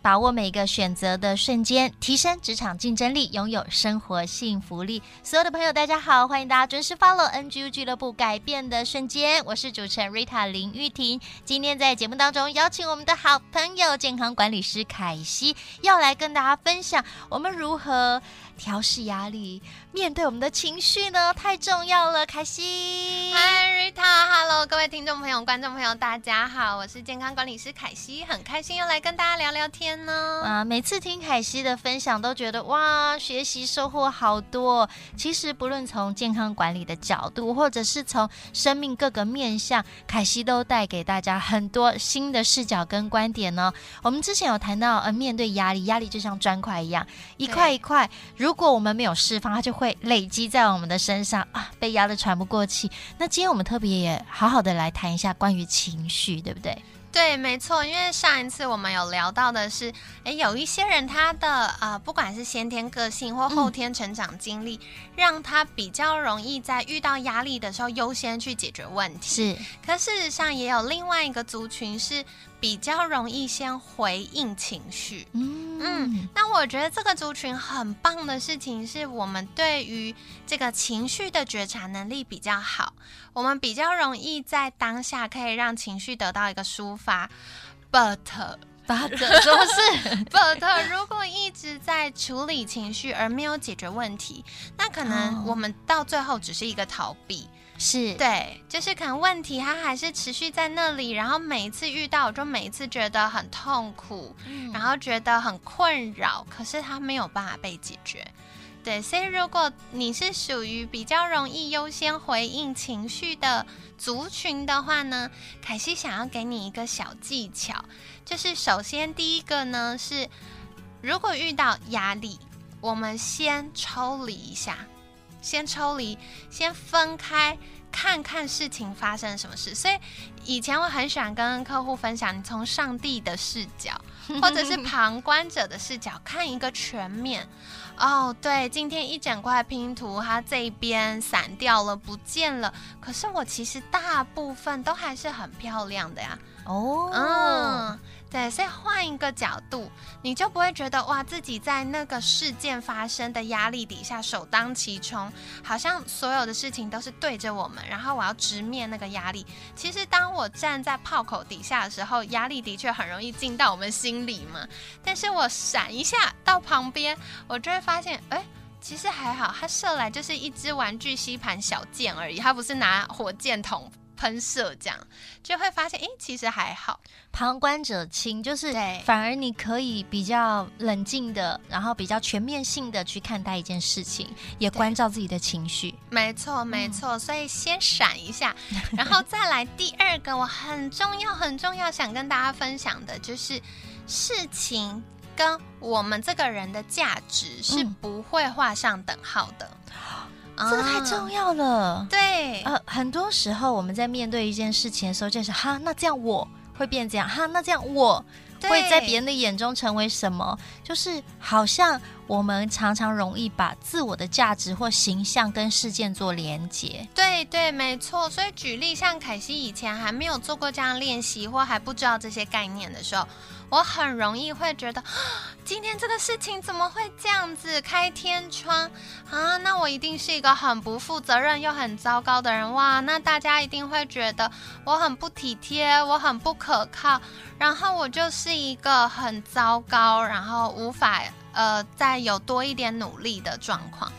把握每个选择的瞬间，提升职场竞争力，拥有生活幸福力。所有的朋友，大家好，欢迎大家准时 follow NGU 俱乐部改变的瞬间。我是主持人 Rita 林玉婷。今天在节目当中，邀请我们的好朋友健康管理师凯西，要来跟大家分享我们如何调试压力，面对我们的情绪呢？太重要了，凯西。Hi Rita，Hello，各位听众朋友、观众朋友，大家好，我是健康管理师凯西，很开心又来跟大家聊聊天呢。啊，每次听凯西的分享，都觉得哇，学习收获好多。其实不论从健康管理的角度，或者是从生命各个面向，凯西都带给大家很多新的视角跟观点呢。我们之前有谈到，呃，面对压力，压力就像砖块一样，一块一块，如果我们没有释放，它就会累积在我们的身上啊，被压得喘不过气。那今天我们特别也好好的来谈一下关于情绪，对不对？对，没错，因为上一次我们有聊到的是，诶，有一些人他的呃，不管是先天个性或后天成长经历，嗯、让他比较容易在遇到压力的时候优先去解决问题。是，可事实上也有另外一个族群是比较容易先回应情绪。嗯嗯，那我觉得这个族群很棒的事情是我们对于这个情绪的觉察能力比较好。我们比较容易在当下可以让情绪得到一个抒发，but but 说不是，but 如果一直在处理情绪而没有解决问题，那可能我们到最后只是一个逃避，是。对，就是可能问题它还是持续在那里，然后每一次遇到，我就每一次觉得很痛苦，嗯、然后觉得很困扰，可是它没有办法被解决。对，所以如果你是属于比较容易优先回应情绪的族群的话呢，凯西想要给你一个小技巧，就是首先第一个呢是，如果遇到压力，我们先抽离一下，先抽离，先分开。看看事情发生什么事，所以以前我很喜欢跟客户分享，你从上帝的视角，或者是旁观者的视角看一个全面。哦，对，今天一整块拼图，它这一边散掉了，不见了，可是我其实大部分都还是很漂亮的呀。哦，嗯。所以换一个角度，你就不会觉得哇，自己在那个事件发生的压力底下首当其冲，好像所有的事情都是对着我们，然后我要直面那个压力。其实当我站在炮口底下的时候，压力的确很容易进到我们心里嘛。但是我闪一下到旁边，我就会发现，哎，其实还好，它射来就是一支玩具吸盘小箭而已，它不是拿火箭筒。喷射这样就会发现，哎，其实还好。旁观者清，就是反而你可以比较冷静的，然后比较全面性的去看待一件事情，也关照自己的情绪。没错，没错。所以先闪一下，然后再来第二个，我很重要、很重要想跟大家分享的就是，事情跟我们这个人的价值是不会画上等号的。这个太重要了，对，呃，很多时候我们在面对一件事情的时候，就是哈，那这样我会变这样，哈，那这样我会在别人的眼中成为什么？就是好像我们常常容易把自我的价值或形象跟事件做连结。对对，没错。所以举例，像凯西以前还没有做过这样练习，或还不知道这些概念的时候。我很容易会觉得，今天这个事情怎么会这样子开天窗啊？那我一定是一个很不负责任又很糟糕的人哇！那大家一定会觉得我很不体贴，我很不可靠，然后我就是一个很糟糕，然后无法呃再有多一点努力的状况。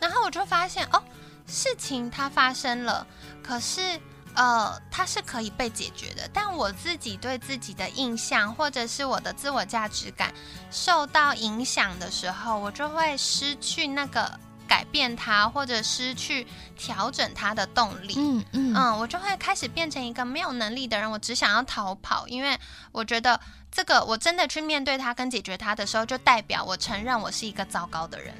然后我就发现哦，事情它发生了，可是。呃，它是可以被解决的，但我自己对自己的印象，或者是我的自我价值感受到影响的时候，我就会失去那个改变它，或者失去调整它的动力。嗯嗯嗯，我就会开始变成一个没有能力的人，我只想要逃跑，因为我觉得这个我真的去面对他跟解决他的时候，就代表我承认我是一个糟糕的人。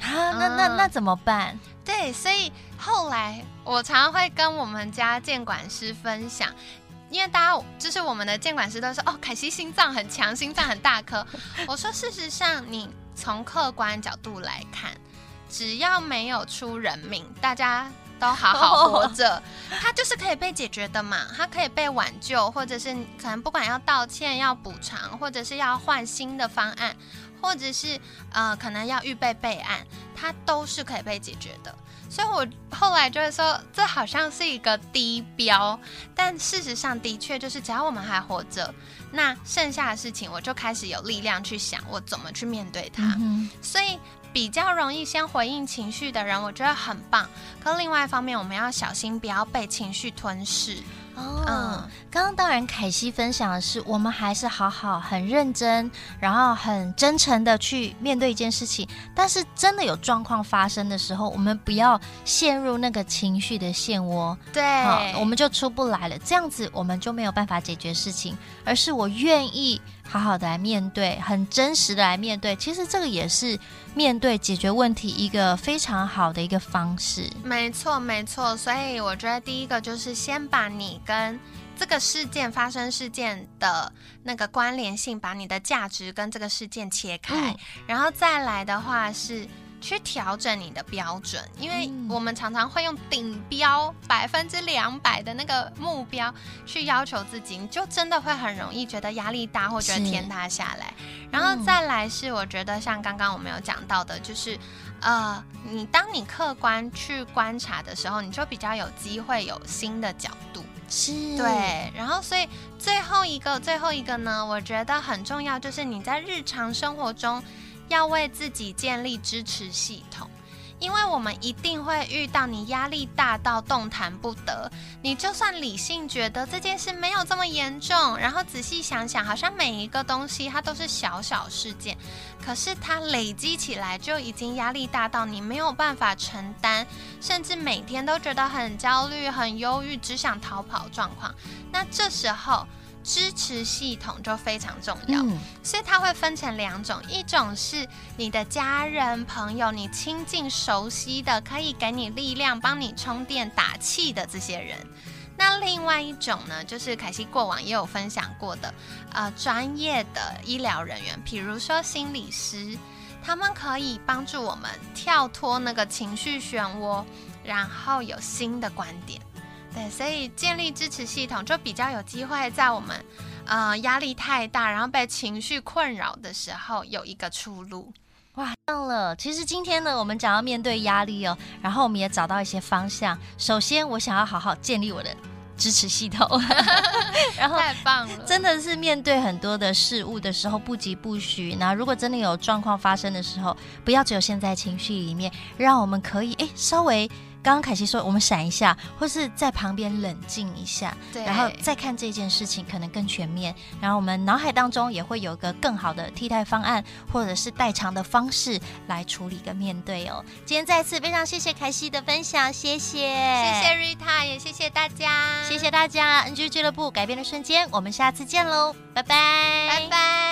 啊，那那那怎么办？对，所以后来我常常会跟我们家监管师分享，因为大家就是我们的监管师都说哦，凯西心脏很强，心脏很大颗。我说事实上，你从客观角度来看，只要没有出人命，大家都好好活着，它就是可以被解决的嘛，它可以被挽救，或者是可能不管要道歉、要补偿，或者是要换新的方案。或者是呃，可能要预备备案，它都是可以被解决的。所以我后来就会说，这好像是一个低标，但事实上的确就是，只要我们还活着，那剩下的事情我就开始有力量去想，我怎么去面对它。嗯、所以比较容易先回应情绪的人，我觉得很棒。可另外一方面，我们要小心，不要被情绪吞噬。哦，刚刚当然凯西分享的是，我们还是好好、很认真，然后很真诚的去面对一件事情。但是真的有状况发生的时候，我们不要陷入那个情绪的漩涡，对，我们就出不来了。这样子我们就没有办法解决事情，而是我愿意好好的来面对，很真实的来面对。其实这个也是面对解决问题一个非常好的一个方式。没错，没错。所以我觉得第一个就是先把你。跟这个事件发生事件的那个关联性，把你的价值跟这个事件切开，嗯、然后再来的话是去调整你的标准，因为我们常常会用顶标百分之两百的那个目标去要求自己，你就真的会很容易觉得压力大，或觉得天塌下来。然后再来是我觉得像刚刚我们有讲到的，就是呃，你当你客观去观察的时候，你就比较有机会有新的角度。是对，然后所以最后一个最后一个呢，我觉得很重要，就是你在日常生活中要为自己建立支持系统。因为我们一定会遇到你压力大到动弹不得，你就算理性觉得这件事没有这么严重，然后仔细想想，好像每一个东西它都是小小事件，可是它累积起来就已经压力大到你没有办法承担，甚至每天都觉得很焦虑、很忧郁，只想逃跑状况。那这时候。支持系统就非常重要，嗯，所以它会分成两种，一种是你的家人、朋友，你亲近、熟悉的，可以给你力量、帮你充电、打气的这些人。那另外一种呢，就是凯西过往也有分享过的，呃，专业的医疗人员，比如说心理师，他们可以帮助我们跳脱那个情绪漩涡，然后有新的观点。对，所以建立支持系统就比较有机会在我们，呃，压力太大，然后被情绪困扰的时候有一个出路。哇，棒了！其实今天呢，我们讲要面对压力哦，然后我们也找到一些方向。首先，我想要好好建立我的支持系统，然后太棒了，真的是面对很多的事物的时候不急不徐。那如果真的有状况发生的时候，不要只有陷在情绪里面，让我们可以诶稍微。刚刚凯西说，我们闪一下，或是在旁边冷静一下，对，然后再看这件事情，可能更全面。然后我们脑海当中也会有一个更好的替代方案，或者是代偿的方式来处理跟面对哦。今天再次非常谢谢凯西的分享，谢谢，谢谢 Rita，也谢谢大家，谢谢大家。NGU 俱乐部改变的瞬间，我们下次见喽，拜拜，拜拜。